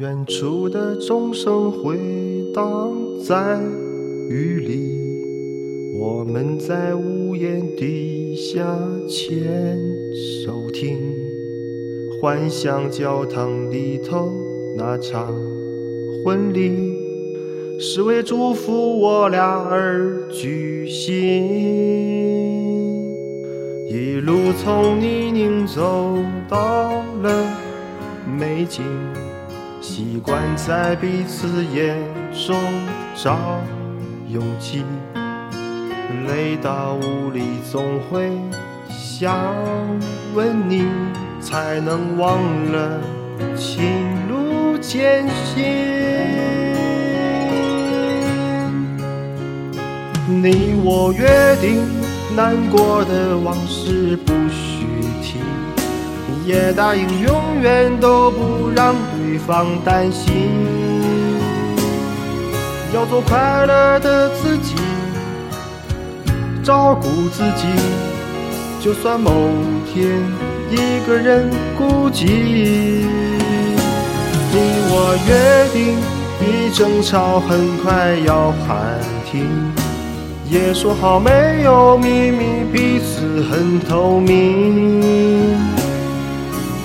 远处的钟声回荡在雨里，我们在屋檐底下牵手听，幻想教堂里头那场婚礼是为祝福我俩而举行。一路从泥泞走到了美景。习惯在彼此眼中找勇气，累到无力总会想问你，才能忘了情路艰辛。你我约定，难过的往事不许提，也答应永远都不让。对方担心，要做快乐的自己，照顾自己。就算某天一个人孤寂，你我约定，一争吵很快要喊停，也说好没有秘密，彼此很透明。